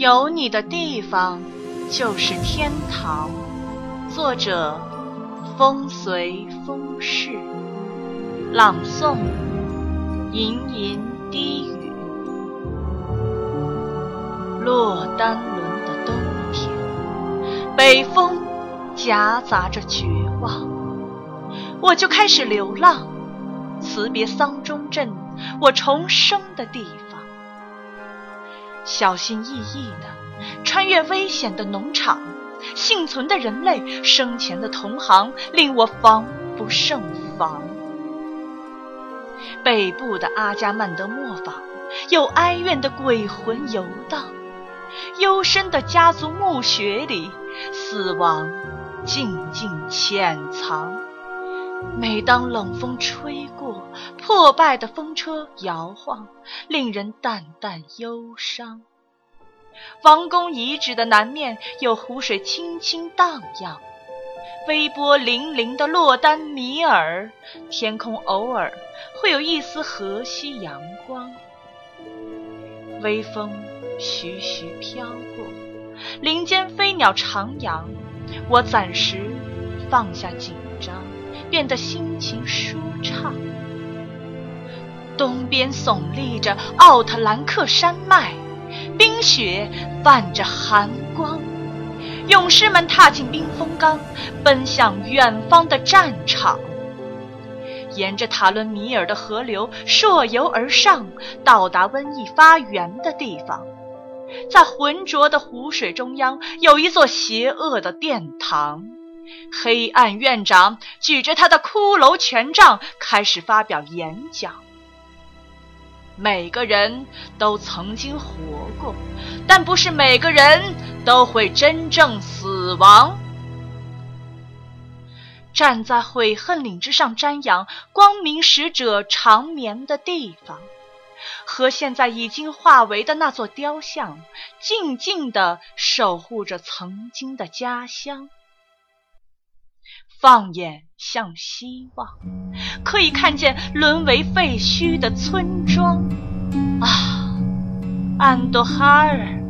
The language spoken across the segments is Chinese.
有你的地方就是天堂。作者：风随风逝，朗诵：吟吟低语。落单轮的冬天，北风夹杂着绝望，我就开始流浪，辞别桑中镇，我重生的地方。小心翼翼地穿越危险的农场，幸存的人类生前的同行令我防不胜防。北部的阿加曼德磨坊有哀怨的鬼魂游荡，幽深的家族墓穴里，死亡静静潜藏。每当冷风吹过，破败的风车摇晃，令人淡淡忧伤。王宫遗址的南面有湖水轻轻荡漾，微波粼粼的洛丹米尔，天空偶尔会有一丝和煦阳光。微风徐徐飘过，林间飞鸟徜徉，我暂时放下紧张。变得心情舒畅。东边耸立着奥特兰克山脉，冰雪泛着寒光。勇士们踏进冰封冈，奔向远方的战场。沿着塔伦米尔的河流溯游而上，到达瘟疫发源的地方。在浑浊的湖水中央，有一座邪恶的殿堂。黑暗院长举着他的骷髅权杖开始发表演讲。每个人都曾经活过，但不是每个人都会真正死亡。站在悔恨岭之上瞻仰光明使者长眠的地方，和现在已经化为的那座雕像，静静地守护着曾经的家乡。放眼向西望，可以看见沦为废墟的村庄。啊，安多哈尔，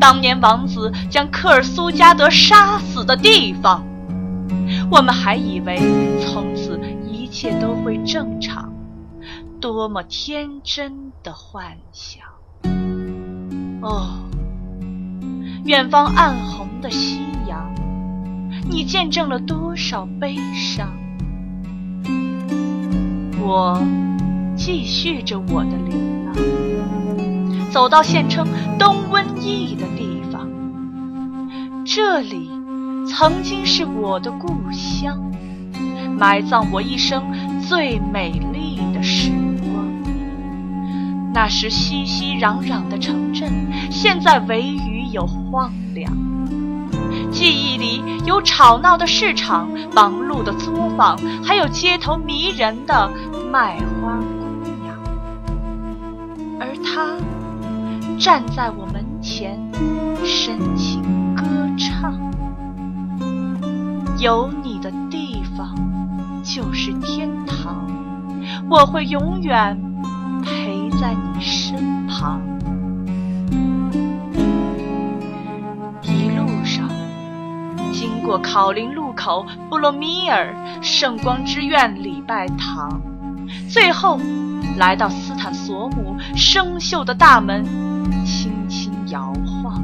当年王子将科尔苏加德杀死的地方。我们还以为从此一切都会正常，多么天真的幻想！哦，远方暗红的夕阳。你见证了多少悲伤？我继续着我的流浪，走到县称东瘟疫的地方。这里曾经是我的故乡，埋葬我一生最美丽的时光。那时熙熙攘攘的城镇，现在唯余有荒凉。记忆里有吵闹的市场、忙碌的作坊，还有街头迷人的卖花姑娘。而他站在我门前，深情歌唱：“有你的地方就是天堂，我会永远过考林路口、布罗米尔、圣光之院礼拜堂，最后来到斯坦索姆生锈的大门，轻轻摇晃。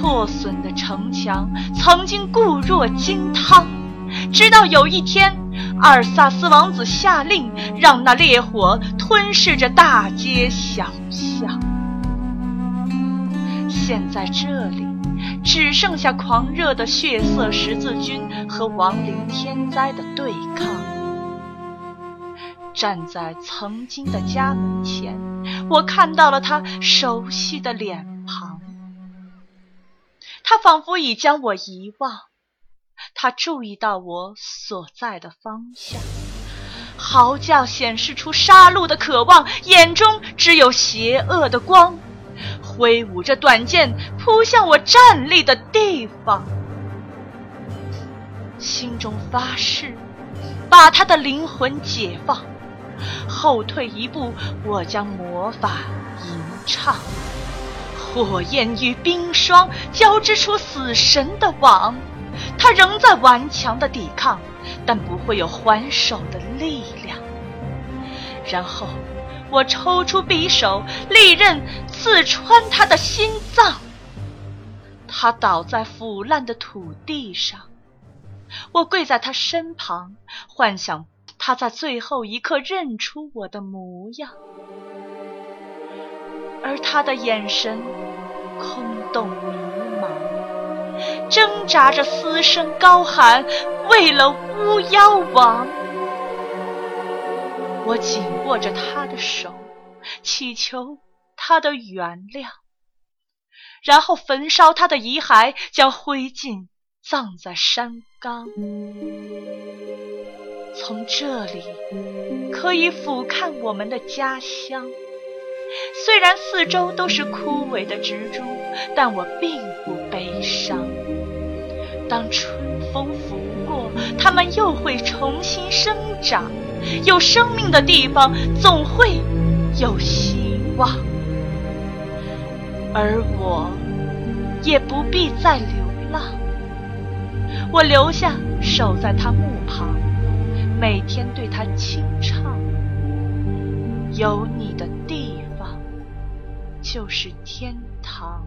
破损的城墙曾经固若金汤，直到有一天，阿尔萨斯王子下令让那烈火吞噬着大街小巷。现在这里。只剩下狂热的血色十字军和亡灵天灾的对抗。站在曾经的家门前，我看到了他熟悉的脸庞。他仿佛已将我遗忘。他注意到我所在的方向，嚎叫显示出杀戮的渴望，眼中只有邪恶的光。挥舞着短剑扑向我站立的地方，心中发誓把他的灵魂解放。后退一步，我将魔法吟唱，火焰与冰霜交织出死神的网，他仍在顽强的抵抗，但不会有还手的力量。然后，我抽出匕首，利刃刺穿他的心脏。他倒在腐烂的土地上，我跪在他身旁，幻想他在最后一刻认出我的模样，而他的眼神空洞迷茫，挣扎着嘶声高喊：“为了巫妖王！”我紧握着他的手，祈求他的原谅，然后焚烧他的遗骸，将灰烬葬在山岗。从这里可以俯瞰我们的家乡，虽然四周都是枯萎的植株，但我并不悲伤。当春风拂过，它们又会重新生长。有生命的地方总会有希望，而我也不必再流浪。我留下，守在他墓旁，每天对他轻唱：“有你的地方就是天堂。”